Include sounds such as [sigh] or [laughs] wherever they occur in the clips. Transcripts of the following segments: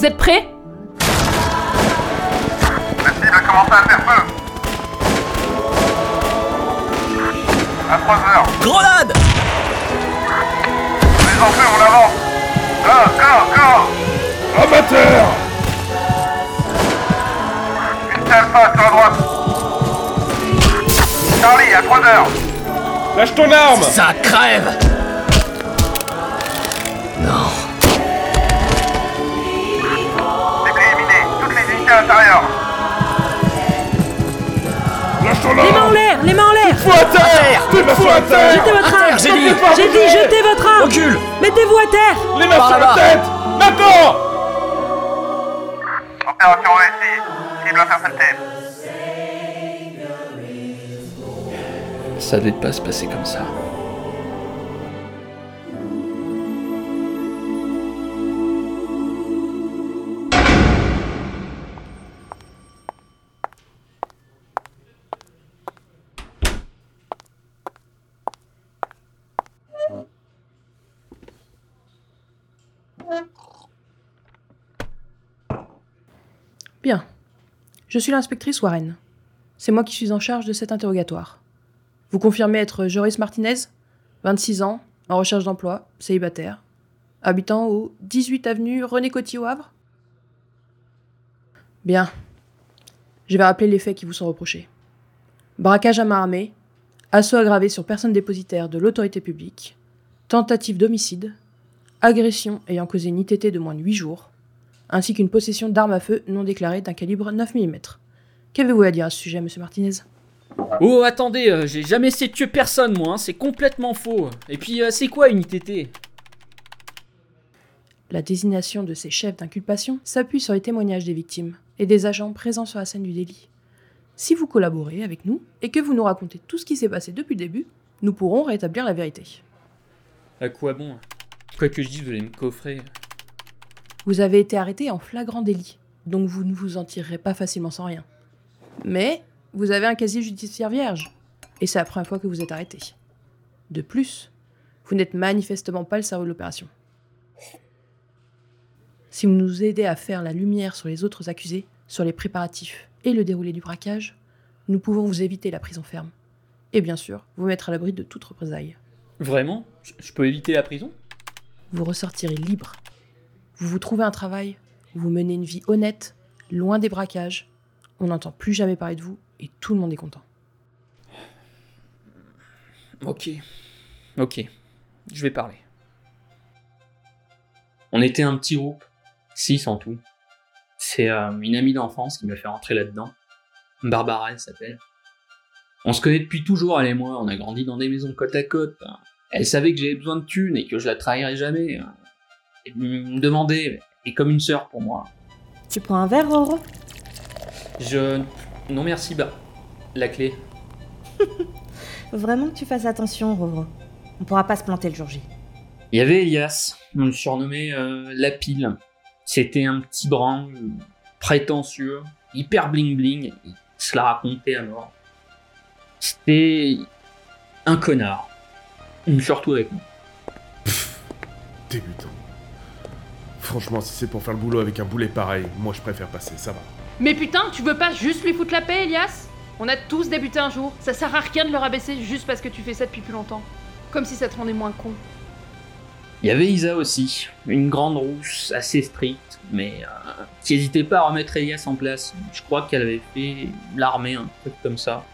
Vous êtes prêts? La cible a commencé à faire feu. À 3 heures. Grenade Les enfants, on avance. Go, go, go Amateur Une alpha sur la droite. Charlie, à 3 heures. Lâche ton arme Ça crève Les mains en l'air Les mains en l'air. Faut à terre. Sur la terre. Jetez votre arme. j'ai dit. J'ai dit jetez votre arme. Recule. Mettez-vous à terre. Les mains sur la tête. Maintenant. Opération réussie. Cible interceptée. Ça devait pas se passer comme ça. Je suis l'inspectrice Warren. C'est moi qui suis en charge de cet interrogatoire. Vous confirmez être Joris Martinez 26 ans, en recherche d'emploi, célibataire, habitant au 18 avenue René Coty au Havre? Bien. Je vais rappeler les faits qui vous sont reprochés. Braquage à main armée, assaut aggravé sur personne dépositaire de l'autorité publique, tentative d'homicide, agression ayant causé une ITT de moins de 8 jours, ainsi qu'une possession d'armes à feu non déclarées d'un calibre 9 mm. Qu'avez-vous à dire à ce sujet, monsieur Martinez? Oh, attendez, euh, j'ai jamais essayé de tuer personne, moi, hein, c'est complètement faux. Et puis, euh, c'est quoi une ITT La désignation de ces chefs d'inculpation s'appuie sur les témoignages des victimes et des agents présents sur la scène du délit. Si vous collaborez avec nous et que vous nous racontez tout ce qui s'est passé depuis le début, nous pourrons rétablir la vérité. À quoi bon? Quoi que je dise, vous allez me coffrer. Vous avez été arrêté en flagrant délit, donc vous ne vous en tirerez pas facilement sans rien. Mais vous avez un casier judiciaire vierge, et c'est la première fois que vous êtes arrêté. De plus, vous n'êtes manifestement pas le cerveau de l'opération. Si vous nous aidez à faire la lumière sur les autres accusés, sur les préparatifs et le déroulé du braquage, nous pouvons vous éviter la prison ferme. Et bien sûr, vous mettre à l'abri de toute représailles. Vraiment? Je- Je peux éviter la prison? Vous ressortirez libre. Vous vous trouvez un travail, vous menez une vie honnête, loin des braquages. On n'entend plus jamais parler de vous et tout le monde est content. Ok. Ok. Je vais parler. On était un petit groupe. Six en tout. C'est euh, une amie d'enfance qui m'a fait rentrer là-dedans. Barbara, elle s'appelle. On se connaît depuis toujours, elle et moi. On a grandi dans des maisons côte à côte. Elle savait que j'avais besoin de thunes et que je la trahirais jamais. Elle me demandait, et comme une sœur pour moi. Tu prends un verre, Roro? Je. Non merci, bah. La clé. [laughs] Vraiment que tu fasses attention, Roro. On pourra pas se planter le jour J. Il y avait Elias, on le surnommait euh, La Pile. C'était un petit brin euh, prétentieux, hyper bling bling, il se la racontait à mort. C'était un connard. Surtout avec moi. Débutant. Franchement, si c'est pour faire le boulot avec un boulet pareil, moi je préfère passer, ça va. Mais putain, tu veux pas juste lui foutre la paix, Elias? On a tous débuté un jour. Ça sert à rien de le rabaisser juste parce que tu fais ça depuis plus longtemps. Comme si ça te rendait moins con. Il y avait Isa aussi, une grande rousse, assez stricte, mais euh, qui hésitait pas à remettre Elias en place. Je crois qu'elle avait fait l'armée, un truc comme ça.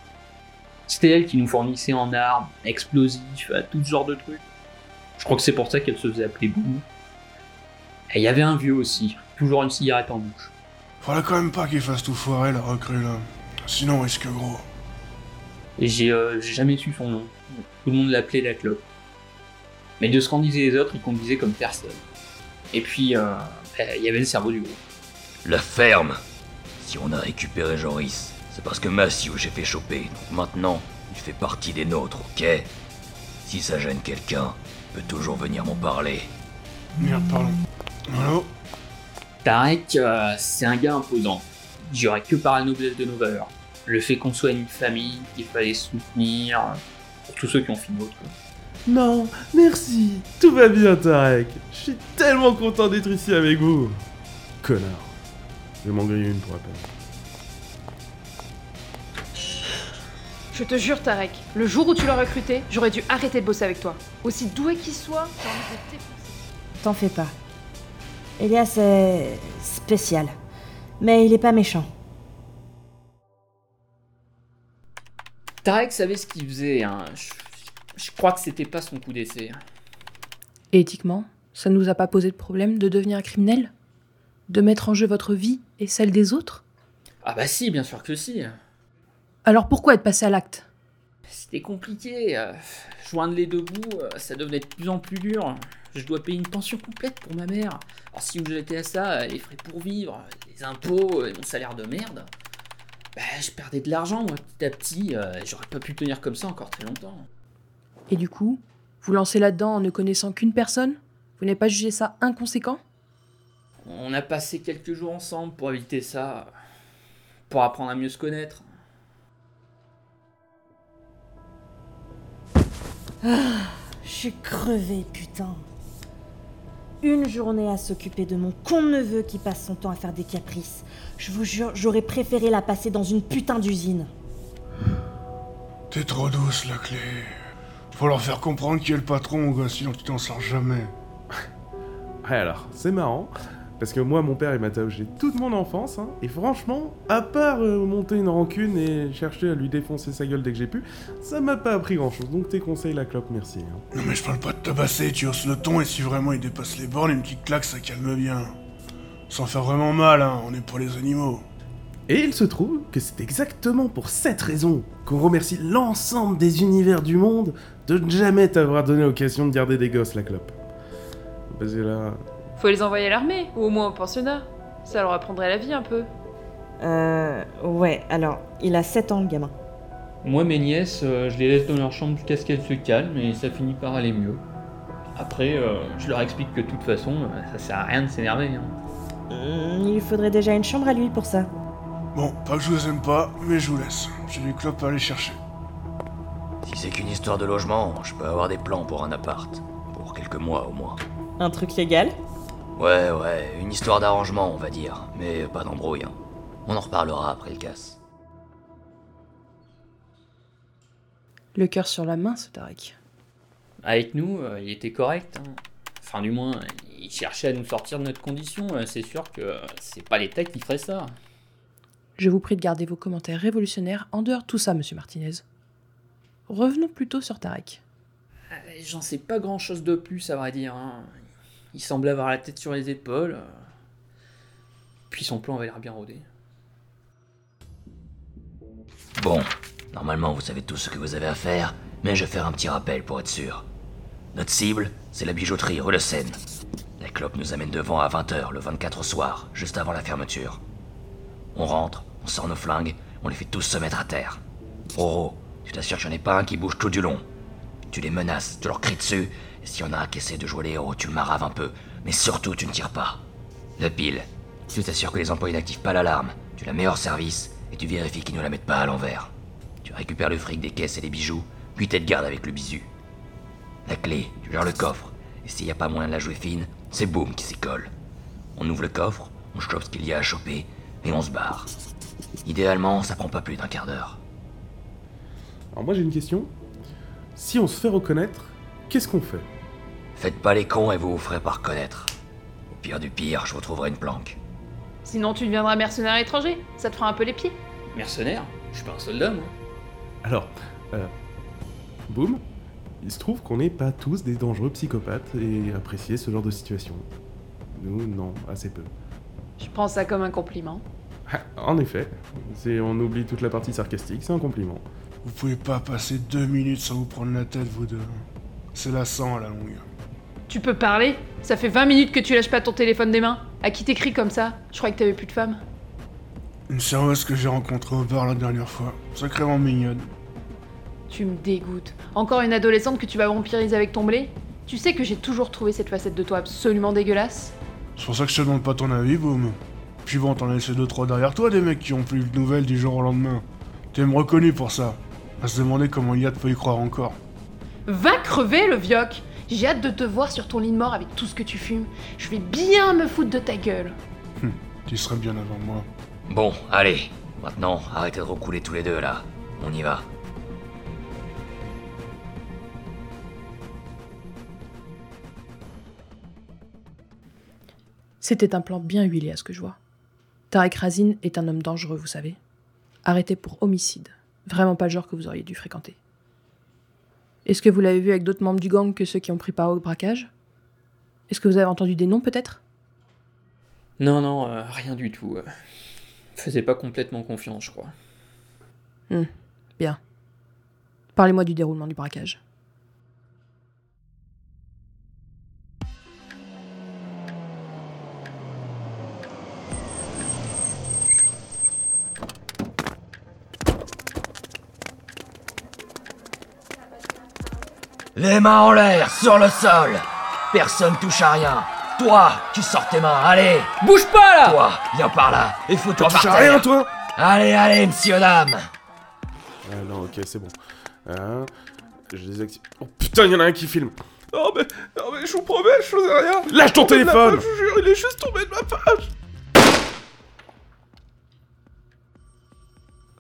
C'était elle qui nous fournissait en armes, explosifs, à tout ce genre de trucs. Je crois que c'est pour ça qu'elle se faisait appeler Boumou. Et il y avait un vieux aussi, toujours une cigarette en bouche. Faudra quand même pas qu'il fasse tout foirer la recrue là. Sinon on risque gros. Et j'ai euh, j'ai jamais su son nom. Tout le monde l'appelait la clope. Mais de ce qu'en disaient les autres, il conduisait comme personne. Et puis, euh, il y avait le cerveau du groupe. La ferme Si on a récupéré Joris, c'est parce que Massieu j'ai fait choper. Donc maintenant, il fait partie des nôtres, ok? Si ça gêne quelqu'un, il peut toujours venir m'en parler. Merde, pardon. Allô Tarek, euh, c'est un gars imposant. J'aurais que par la noblesse de nos valeurs. Le fait qu'on soit une famille, qu'il fallait soutenir, euh, pour tous ceux qui ont fini autre. Non, merci. Tout va bien, Tarek. Je suis tellement content d'être ici avec vous. connard. Je vais m'en griller une pour rappel. Je te jure, Tarek, le jour où tu l'as recruté, j'aurais dû arrêter de bosser avec toi. Aussi doué qu'il soit, j'ai envie de te défoncer. T'en fais pas. Elias est spécial. Mais il est pas méchant. Tarek savait ce qu'il faisait. hein. Je, je crois que c'était pas son coup d'essai. Et éthiquement, ça ne nous a pas posé de problème de devenir un criminel? De mettre en jeu votre vie et celle des autres? Ah bah si, bien sûr que si. Alors pourquoi être passé à l'acte? C'était compliqué. euh, joindre les deux bouts, euh, ça devenait de plus en plus dur. Je dois payer une pension complète pour ma mère. Alors si vous j'étais à ça, les frais pour vivre, les impôts et mon salaire de merde, bah, je perdais de l'argent moi petit à petit. euh, J'aurais pas pu tenir comme ça encore très longtemps. Et du coup, vous lancez là-dedans en ne connaissant qu'une personne? Vous n'avez pas jugé ça inconséquent? On a passé quelques jours ensemble pour éviter ça, pour apprendre à mieux se connaître. Je suis crevée, putain. Une journée à s'occuper de mon con neveu qui passe son temps à faire des caprices. Je vous jure, j'aurais préféré la passer dans une putain d'usine. T'es trop douce, la clé. Faut leur faire comprendre qui est le patron, mon gars, sinon tu t'en sors jamais. Ouais, alors, c'est marrant, parce que moi, mon père, il m'a taogé toute mon enfance, hein, et franchement, à part euh, monter une rancune et chercher à lui défoncer sa gueule dès que j'ai pu, ça m'a pas appris grand-chose, donc tes conseils, la clope, merci. hein. Non mais je parle pas de tabasser, tu hausses le ton et si vraiment il dépasse les bornes, une petite claque ça calme bien. Sans faire vraiment mal, hein, on est pour les animaux. Et il se trouve que c'est exactement pour cette raison qu'on remercie l'ensemble des univers du monde de ne jamais t'avoir donné l'occasion de garder des gosses, la clope. Parce que là... Faut les envoyer à l'armée, ou au moins au pensionnat. Ça leur apprendrait la vie un peu. Euh. Ouais, alors, il a 7 ans, le gamin. Moi, mes nièces, euh, je les laisse dans leur chambre jusqu'à ce qu'elles se calment et ça finit par aller mieux. Après, euh, je leur explique que de toute façon, euh, ça sert à rien de s'énerver. hein. Il lui faudrait déjà une chambre à lui pour ça. Bon, pas que je vous aime pas, mais je vous laisse. J'ai des clopes à aller chercher. Si c'est qu'une histoire de logement, je peux avoir des plans pour un appart. Pour quelques mois au moins. Un truc légal? Ouais, ouais, une histoire d'arrangement, on va dire. Mais pas d'embrouille. hein. On en reparlera après le casse. Le cœur sur la main, ce Tarek. Avec nous, euh, il était correct. hein. Enfin, du moins, il cherchait à nous sortir de notre condition. euh, C'est sûr que euh, c'est pas l'État qui ferait ça. Je vous prie de garder vos commentaires révolutionnaires en dehors de tout ça, monsieur Martinez. Revenons plutôt sur Tarek. J'en sais pas grand chose de plus, à vrai dire. hein. Il semblait avoir la tête sur les épaules. euh. Puis son plan avait l'air bien rodé. Bon, normalement vous savez tout ce que vous avez à faire, mais je vais faire un petit rappel pour être sûr. Notre cible, c'est la bijouterie rue. La clope nous amène devant à 20h le 24 au soir, juste avant la fermeture. On rentre, on sort nos flingues, on les fait tous se mettre à terre. Roro, tu t'assures qu'il n'y en ait pas un qui bouge tout du long. Tu les menaces, tu leur cries dessus, s'il y en a un qui de jouer les héros, tu le maraves un peu, mais surtout tu ne tires pas. Le pile, tu t'assures que les employés n'activent pas l'alarme, tu la mets hors service, et tu vérifies qu'ils ne la mettent pas à l'envers. Tu récupères le fric des caisses et les bijoux, puis t'es de garde avec le bisu. La clé, tu gères le coffre, et s'il n'y a pas moyen de la jouer fine, c'est Boom qui s'y colle. On ouvre le coffre, on chope ce qu'il y a à choper, et on se barre. Idéalement, ça prend pas plus d'un quart d'heure. Alors moi j'ai une question. Si on se fait reconnaître, qu'est-ce qu'on fait? Faites pas les cons et vous vous ferez pas reconnaître. Au pire du pire, je vous trouverai une planque. Sinon, tu deviendras mercenaire étranger. Ça te fera un peu les pieds. Mercenaire? Je suis pas un soldat, moi. Alors, euh, boum, il se trouve qu'on n'est pas tous des dangereux psychopathes et apprécier ce genre de situation. Nous, non, assez peu. Je prends ça comme un compliment. Ah, En effet, si on oublie toute la partie sarcastique, c'est un compliment. Vous pouvez pas passer deux minutes sans vous prendre la tête, vous deux. C'est lassant à la longue. Tu peux parler Ça fait 20 minutes que tu lâches pas ton téléphone des mains. À qui t'écris comme ça Je croyais que t'avais plus de femme. Une serveuse que j'ai rencontrée au bar la dernière fois. Sacrément mignonne. Tu me dégoûtes. Encore une adolescente que tu vas vampiriser avec ton blé Tu sais que j'ai toujours trouvé cette facette de toi absolument dégueulasse. C'est pour ça que je te demande pas ton avis, Boom. Puis bon, t'en as laissé deux trois derrière toi, des mecs qui ont plus de nouvelles du jour au lendemain. T'es me reconnu pour ça. À se demander comment Yad peut y croire encore. Va crever le vioc J'ai hâte de te voir sur ton lit de mort avec tout ce que tu fumes. Je vais bien me foutre de ta gueule. Tu serais bien avant moi. Bon, allez. Maintenant, arrêtez de recouler tous les deux là. On y va. C'était un plan bien huilé à ce que je vois. Tarek Razin est un homme dangereux, vous savez. Arrêté pour homicide. Vraiment pas le genre que vous auriez dû fréquenter. Est-ce que vous l'avez vu avec d'autres membres du gang que ceux qui ont pris part au braquage? Est-ce que vous avez entendu des noms peut-être? Non, non, euh, rien du tout. euh. Faisais pas complètement confiance, je crois. Bien. Parlez-moi du déroulement du braquage. Les mains en l'air, sur le sol. Personne touche à rien. Toi, tu sors tes mains, allez. Bouge pas là Toi, viens par là. Et fous-toi par Touche à rien, toi Allez, allez, monsieur, dame. Ah non, ok, c'est bon. Hein? Je désactive. Oh putain, il y en a un qui filme. Oh mais, oh, mais je vous promets, je faisais rien. Lâche ton téléphone page, Je vous jure, il est juste tombé de ma page.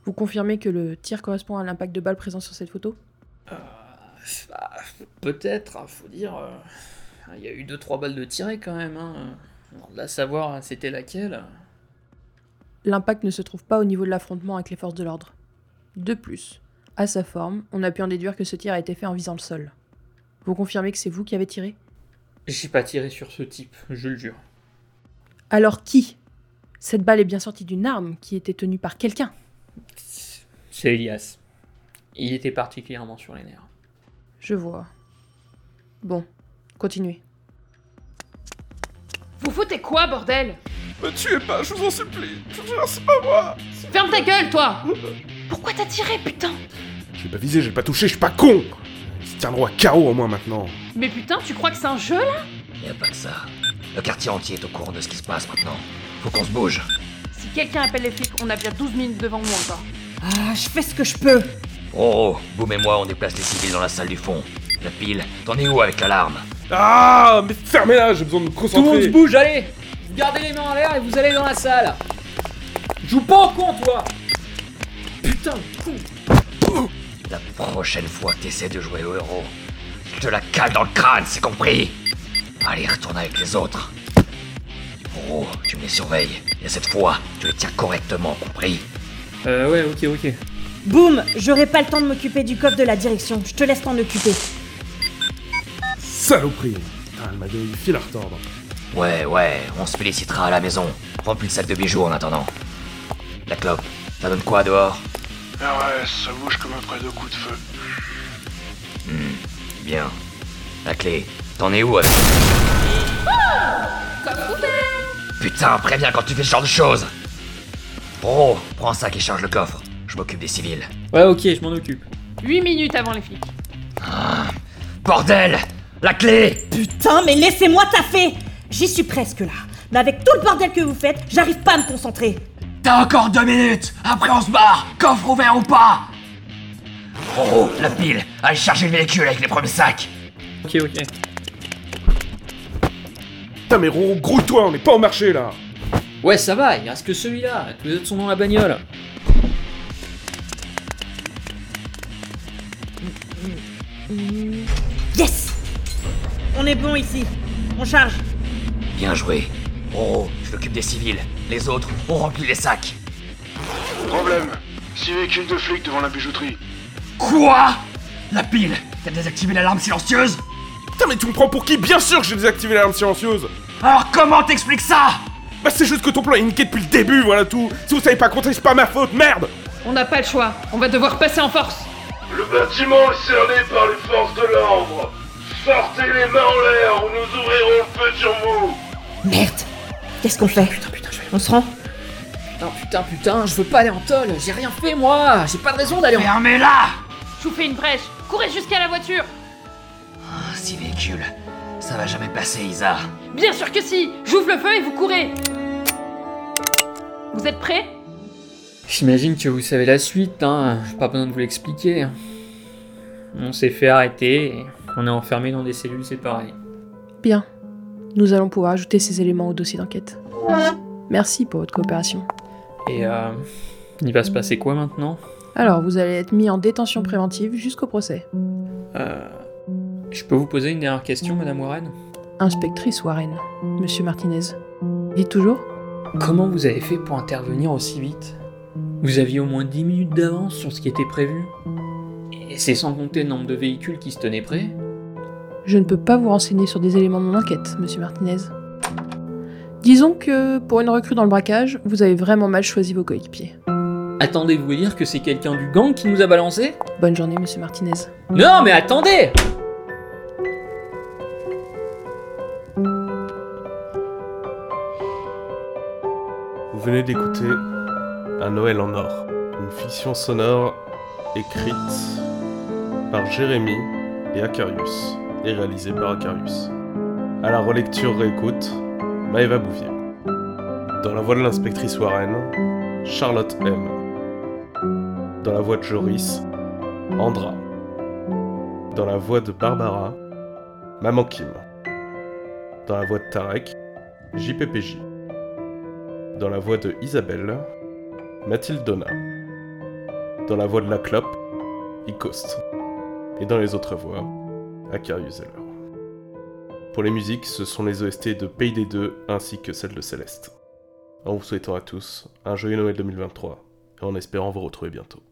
Vous confirmez que le tir correspond à l'impact de balle présent sur cette photo? Bah, Peut-être, hein, faut dire. euh, Il y a eu 2-3 balles de tirées quand même. Hein. Là, savoir c'était laquelle? L'impact ne se trouve pas au niveau de l'affrontement avec les forces de l'ordre. De plus, à sa forme, on a pu en déduire que ce tir a été fait en visant le sol. Vous confirmez que c'est vous qui avez tiré? J'ai pas tiré sur ce type, je le jure. Alors qui? Cette balle est bien sortie d'une arme qui était tenue par quelqu'un. C'est Elias. Il était particulièrement sur les nerfs. Je vois. Bon, continuez. Vous foutez quoi, bordel? Me tuez pas, je vous en supplie. Je vous jure, c'est pas moi. Ferme ta gueule, toi Pourquoi t'as tiré, putain? Je vais pas viser, je vais pas toucher, je suis pas con Ils se tiendront à carreau au moins maintenant. Mais putain, tu crois que c'est un jeu, là? Y a pas que ça. Le quartier entier est au courant de ce qui se passe maintenant. Faut qu'on se bouge. Si quelqu'un appelle les flics, on a bien 12 minutes devant nous encore. Ah, je fais ce que je peux. Oh, Boum et moi, on déplace les civils dans la salle du fond. La pile, t'en es où avec l'alarme Ah Mais fermez-la, j'ai besoin de me Tout le monde concentrer se bouge, allez Vous gardez les mains en l'air et vous allez dans la salle Joue pas au con, toi Putain, con La prochaine fois que t'essaies de jouer au héros, je te la cale dans le crâne, c'est compris Allez, retourne avec les autres. Oh, tu me les surveilles. Et cette fois, tu les tiens correctement, compris Euh, ouais, ok, ok. Boum, j'aurai pas le temps de m'occuper du coffre de la direction. Je te laisse t'en occuper. Saloperie Putain, elle m'a donné du fil à retordre. Ouais, ouais, on se félicitera à la maison. Remplis le sac de bijoux en attendant. La clope, ça donne quoi dehors? Ah ouais, ça bouge comme après deux coups de feu. Bien. La clé, t'en es où avec Putain, préviens quand tu fais ce genre de choses Oh, prends ça qui charge le coffre. Je m'occupe des civils. Ouais, ok, je m'en occupe. 8 minutes avant les flics. Bordel La clé Putain, mais laissez-moi taffer J'y suis presque là. Mais avec tout le bordel que vous faites, j'arrive pas à me concentrer. T'as encore deux minutes Après on se barre Coffre ouvert ou pas Oh, la pile Allez charger le véhicule avec les premiers sacs Ok, ok. Putain, mais Roro, grouille-toi, on est pas au marché là Ouais, ça va, il reste que celui-là. Tous les autres sont dans la bagnole. Yes On est bon ici. On charge. Bien joué. Oh, je m'occupe des civils. Les autres, on remplit les sacs. Problème. Six véhicules de flics devant la bijouterie. Quoi? La pile T'as désactivé l'alarme silencieuse? Putain, mais tu me prends pour qui? Bien sûr que j'ai désactivé l'alarme silencieuse Alors comment t'expliques ça? Bah c'est juste que ton plan est niqué depuis le début, voilà tout Si vous savez pas compter, c'est pas ma faute, merde On n'a pas le choix. On va devoir passer en force. Le bâtiment est cerné par les forces de l'ordre. Sortez les mains en l'air ou nous ouvrirons le feu sur vous. Merde. Qu'est-ce qu'on fait Putain, putain, je vais. On se rend Putain, putain, putain, je veux pas aller en tôle. J'ai rien fait, moi. J'ai pas de raison d'aller en. Fermez-la Je vous fais une brèche. Courez jusqu'à la voiture. Six véhicules. Ça va jamais passer, Isa. Bien sûr que si. J'ouvre le feu et vous courez. Vous êtes prêts? J'imagine que vous savez la suite, hein. Pas besoin de vous l'expliquer. On s'est fait arrêter et on est enfermé dans des cellules séparées. Bien. Nous allons pouvoir ajouter ces éléments au dossier d'enquête. Merci pour votre coopération. Et euh, il va se passer quoi maintenant? Alors, vous allez être mis en détention préventive jusqu'au procès. Euh, Je peux vous poser une dernière question, Madame Warren? Inspectrice Warren, Monsieur Martinez. Dites toujours Comment vous avez fait pour intervenir aussi vite? Vous aviez au moins 10 minutes d'avance sur ce qui était prévu Et c'est sans compter le nombre de véhicules qui se tenaient prêts Je ne peux pas vous renseigner sur des éléments de mon enquête, Monsieur Martinez. Disons que, pour une recrue dans le braquage, vous avez vraiment mal choisi vos coéquipiers. Attendez, vous voulez dire que c'est quelqu'un du gang qui nous a balancé Bonne journée, Monsieur Martinez. Non, mais attendez Vous venez d'écouter Un Noël en or, une fiction sonore écrite par Jérémy et Acarius et réalisée par Acarius. À la relecture réécoute, Maëva Bouvier. Dans la voix de l'inspectrice Warren, Charlotte M. Dans la voix de Joris, Andra. Dans la voix de Barbara, Maman Kim. Dans la voix de Tarek, JPPJ. Dans la voix de Isabelle, Mathilde Donna. Dans la voix de la clope, Icoste. Et dans les autres voix, Akarius. Pour les musiques, ce sont les OST de Pays des Deux ainsi que celles de Céleste. En vous souhaitant à tous un joyeux Noël 2023 et en espérant vous retrouver bientôt.